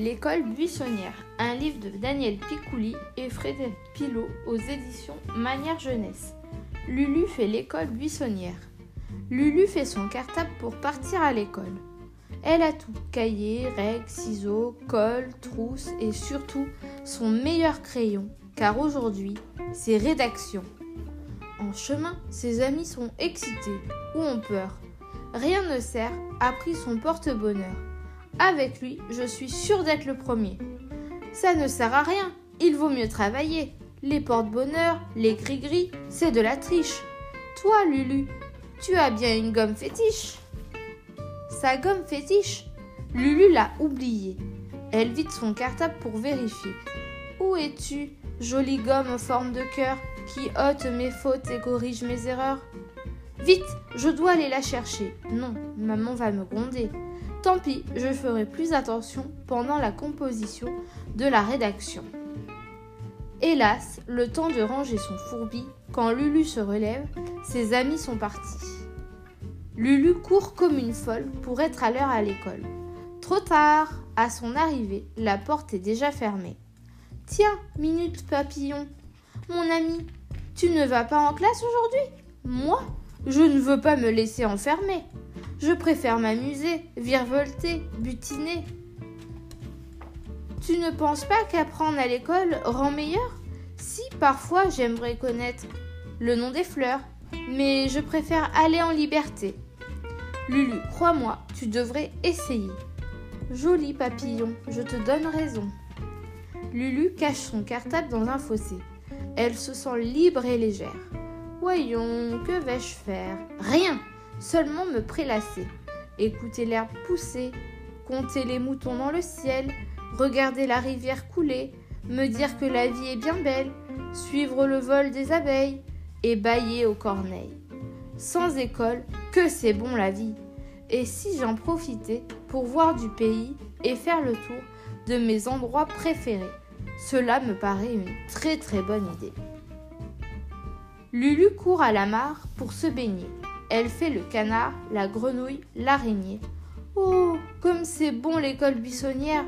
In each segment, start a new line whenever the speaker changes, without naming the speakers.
l'école buissonnière, un livre de Daniel Picouli et Frédéric Pilot aux éditions Manière Jeunesse. Lulu fait l'école buissonnière. Lulu fait son cartable pour partir à l'école. Elle a tout cahier, règles, ciseaux, colle, trousse et surtout son meilleur crayon, car aujourd'hui, c'est rédaction. En chemin, ses amis sont excités ou ont peur. Rien ne sert, a pris son porte-bonheur. Avec lui, je suis sûre d'être le premier. Ça ne sert à rien, il vaut mieux travailler. Les porte-bonheur, les gris-gris, c'est de la triche. Toi, Lulu, tu as bien une gomme fétiche. Sa gomme fétiche Lulu l'a oubliée. Elle vide son cartable pour vérifier. Où es-tu, jolie gomme en forme de cœur qui ôte mes fautes et corrige mes erreurs? Vite, je dois aller la chercher. Non, maman va me gronder. Tant pis, je ferai plus attention pendant la composition de la rédaction. Hélas, le temps de ranger son fourbi, quand Lulu se relève, ses amis sont partis. Lulu court comme une folle pour être à l'heure à l'école. Trop tard À son arrivée, la porte est déjà fermée. Tiens, minute papillon, mon ami, tu ne vas pas en classe aujourd'hui? Moi, je ne veux pas me laisser enfermer. Je préfère m'amuser, virevolter, butiner. Tu ne penses pas qu'apprendre à l'école rend meilleur? Si, parfois j'aimerais connaître le nom des fleurs, mais je préfère aller en liberté. Lulu, crois-moi, tu devrais essayer. Joli papillon, je te donne raison. Lulu cache son cartable dans un fossé. Elle se sent libre et légère. Voyons, que vais-je faire? Rien seulement me prélasser, écouter l'herbe pousser, compter les moutons dans le ciel, regarder la rivière couler, me dire que la vie est bien belle, suivre le vol des abeilles et bailler aux corneilles. Sans école, que c'est bon la vie. Et si j'en profitais pour voir du pays et faire le tour de mes endroits préférés, cela me paraît une très très bonne idée. Lulu court à la mare pour se baigner. Elle fait le canard, la grenouille, l'araignée. Oh, comme c'est bon l'école buissonnière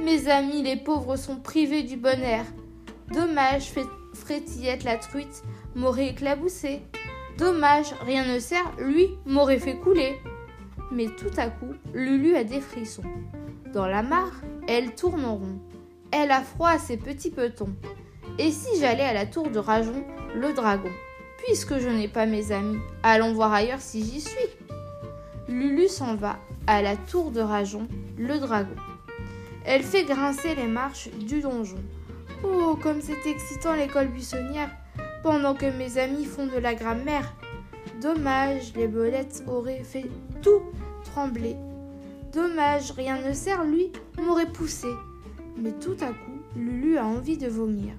Mes amis, les pauvres, sont privés du bon air. Dommage, Frétillette la truite m'aurait éclaboussé. Dommage, rien ne sert, lui m'aurait fait couler. Mais tout à coup, Lulu a des frissons. Dans la mare, elle tourne en rond. Elle a froid à ses petits petons. Et si j'allais à la tour de Rajon, le dragon? Puisque je n'ai pas mes amis, allons voir ailleurs si j'y suis. Lulu s'en va à la tour de Rajon, le dragon. Elle fait grincer les marches du donjon. Oh, comme c'est excitant l'école buissonnière, pendant que mes amis font de la grammaire. Dommage, les bolettes auraient fait tout trembler. Dommage, rien ne sert, lui m'aurait poussé. Mais tout à coup, Lulu a envie de vomir.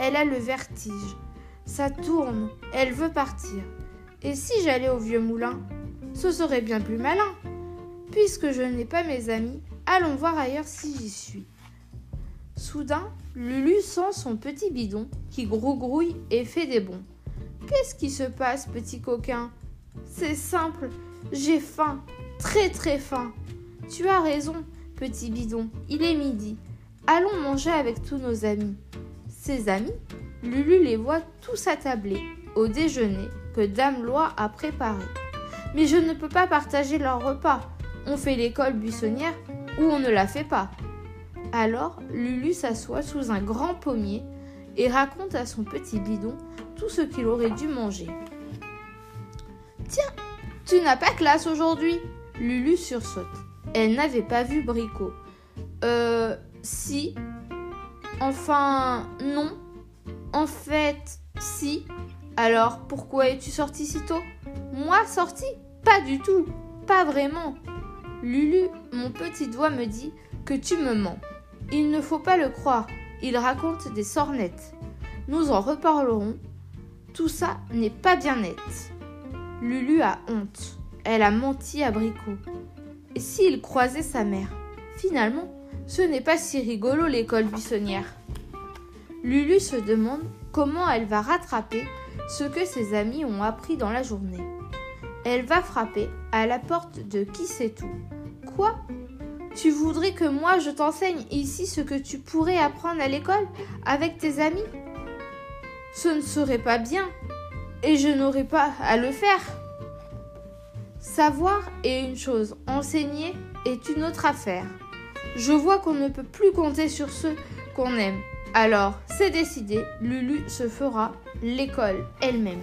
Elle a le vertige. Ça tourne, elle veut partir. Et si j'allais au vieux moulin? Ce serait bien plus malin. Puisque je n'ai pas mes amis, allons voir ailleurs si j'y suis. Soudain, Lulu sent son petit bidon qui grouille et fait des bonds. Qu'est-ce qui se passe, petit coquin? C'est simple, j'ai faim, très très faim. Tu as raison, petit bidon, il est midi. Allons manger avec tous nos amis. Ses amis Lulu les voit tous attablés au déjeuner que Dame Loi a préparé. Mais je ne peux pas partager leur repas. On fait l'école buissonnière ou on ne la fait pas. Alors Lulu s'assoit sous un grand pommier et raconte à son petit bidon tout ce qu'il aurait dû manger. Tiens, tu n'as pas classe aujourd'hui? Lulu sursaute. Elle n'avait pas vu Bricot. Euh, si. Enfin, non. En fait, si. Alors, pourquoi es-tu sorti si tôt? Moi sorti? Pas du tout. Pas vraiment. Lulu, mon petit doigt me dit que tu me mens. Il ne faut pas le croire. Il raconte des sornettes. Nous en reparlerons. Tout ça n'est pas bien net. Lulu a honte. Elle a menti à Bricot. Et s'il croisait sa mère? Finalement, ce n'est pas si rigolo l'école buissonnière. Lulu se demande comment elle va rattraper ce que ses amis ont appris dans la journée. Elle va frapper à la porte de qui sait tout. Quoi? Tu voudrais que moi je t'enseigne ici ce que tu pourrais apprendre à l'école avec tes amis? Ce ne serait pas bien et je n'aurais pas à le faire. Savoir est une chose, enseigner est une autre affaire. Je vois qu'on ne peut plus compter sur ceux qu'on aime. Alors, c'est décidé, Lulu se fera l'école elle-même.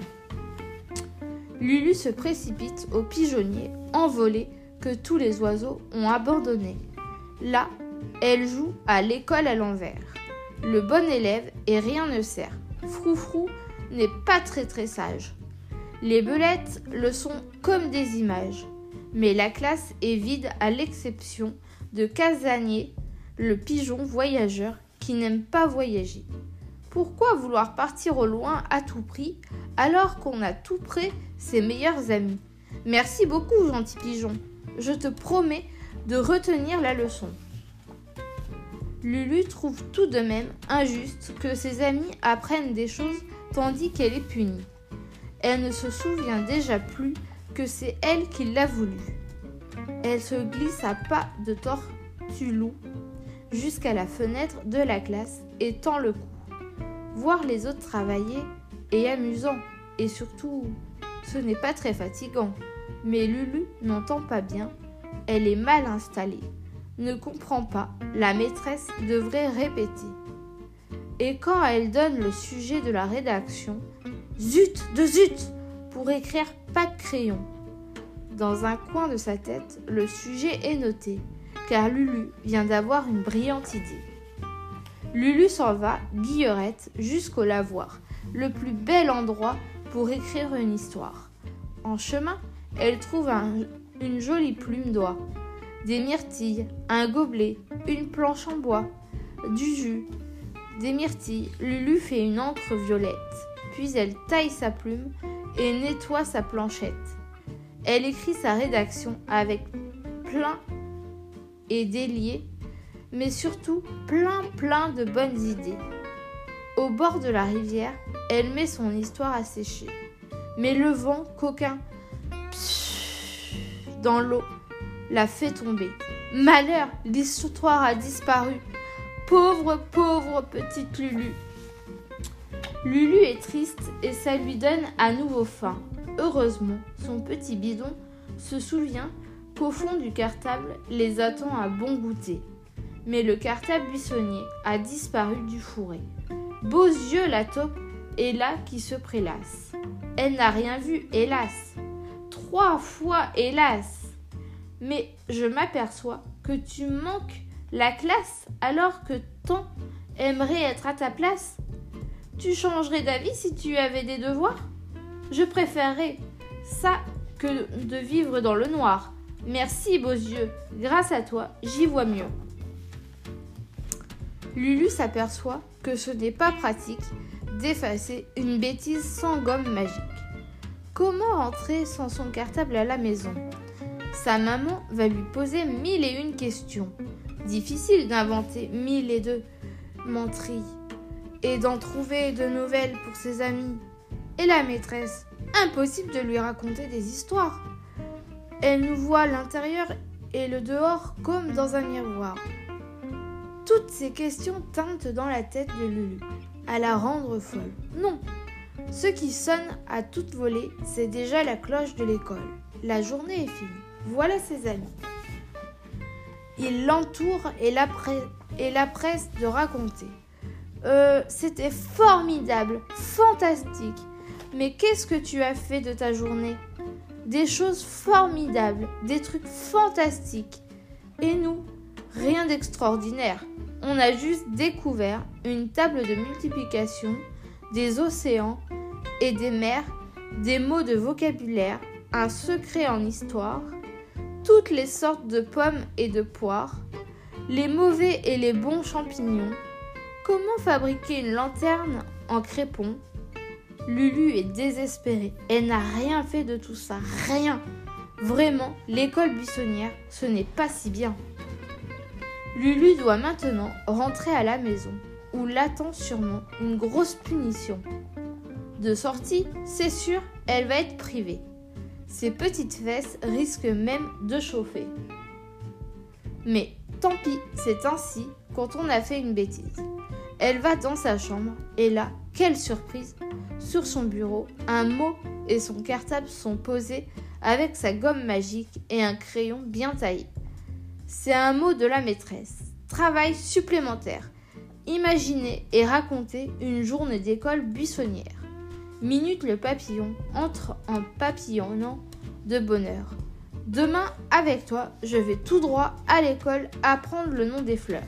Lulu se précipite au pigeonnier envolé que tous les oiseaux ont abandonné. Là, elle joue à l'école à l'envers. Le bon élève et rien ne sert. Froufrou n'est pas très très sage. Les belettes le sont comme des images. Mais la classe est vide à l'exception de Casanier, le pigeon voyageur qui n'aime pas voyager. Pourquoi vouloir partir au loin à tout prix alors qu'on a tout près ses meilleurs amis? Merci beaucoup, gentil pigeon. Je te promets de retenir la leçon. Lulu trouve tout de même injuste que ses amis apprennent des choses tandis qu'elle est punie. Elle ne se souvient déjà plus que c'est elle qui l'a voulu. Elle se glisse à pas de tortue-loup jusqu'à la fenêtre de la classe et tend le cou. Voir les autres travailler est amusant et surtout, ce n'est pas très fatigant. Mais Lulu n'entend pas bien, elle est mal installée, ne comprend pas, la maîtresse devrait répéter. Et quand elle donne le sujet de la rédaction, zut de zut pour écrire pas de crayon. Dans un coin de sa tête, le sujet est noté, car Lulu vient d'avoir une brillante idée. Lulu s'en va, guillerette, jusqu'au lavoir, le plus bel endroit pour écrire une histoire. En chemin, elle trouve une jolie plume d'oie, des myrtilles, un gobelet, une planche en bois, du jus, des myrtilles. Lulu fait une encre violette, puis elle taille sa plume et nettoie sa planchette. Elle écrit sa rédaction avec plein et délié, mais surtout plein plein de bonnes idées. Au bord de la rivière, elle met son histoire à sécher. Mais le vent coquin dans l'eau la fait tomber. Malheur, l'histoire a disparu. Pauvre, pauvre petite Lulu. Lulu est triste et ça lui donne à nouveau faim. Heureusement, son petit bidon se souvient qu'au fond du cartable les attend à bon goûter. Mais le cartable buissonnier a disparu du fourré. Beaux yeux la taupe est là qui se prélasse. Elle n'a rien vu, hélas. Trois fois, hélas. Mais je m'aperçois que tu manques la classe alors que tant aimerait être à ta place. Tu changerais d'avis si tu avais des devoirs? Je préférerais ça que de vivre dans le noir. Merci, beaux yeux. Grâce à toi, j'y vois mieux. Lulu s'aperçoit que ce n'est pas pratique d'effacer une bêtise sans gomme magique. Comment rentrer sans son cartable à la maison? Sa maman va lui poser mille et une questions. Difficile d'inventer mille et deux menteries et d'en trouver de nouvelles pour ses amis. Et la maîtresse, impossible de lui raconter des histoires. Elle nous voit l'intérieur et le dehors comme dans un miroir. Toutes ces questions teintent dans la tête de Lulu, à la rendre folle. Non, ce qui sonne à toute volée, c'est déjà la cloche de l'école. La journée est finie. Voilà ses amis. Il l'entoure et la, et la presse de raconter. Euh, c'était formidable, fantastique. Mais qu'est-ce que tu as fait de ta journée? Des choses formidables, des trucs fantastiques. Et nous, rien d'extraordinaire. On a juste découvert une table de multiplication, des océans et des mers, des mots de vocabulaire, un secret en histoire, toutes les sortes de pommes et de poires, les mauvais et les bons champignons, Comment fabriquer une lanterne en crépon? Lulu est désespérée. Elle n'a rien fait de tout ça. Rien. Vraiment, l'école buissonnière, ce n'est pas si bien. Lulu doit maintenant rentrer à la maison, où l'attend sûrement une grosse punition. De sortie, c'est sûr, elle va être privée. Ses petites fesses risquent même de chauffer. Mais tant pis, c'est ainsi quand on a fait une bêtise. Elle va dans sa chambre et là, quelle surprise Sur son bureau, un mot et son cartable sont posés avec sa gomme magique et un crayon bien taillé. C'est un mot de la maîtresse. Travail supplémentaire. Imaginez et racontez une journée d'école buissonnière. Minute le papillon entre en papillonnant de bonheur. Demain, avec toi, je vais tout droit à l'école apprendre le nom des fleurs.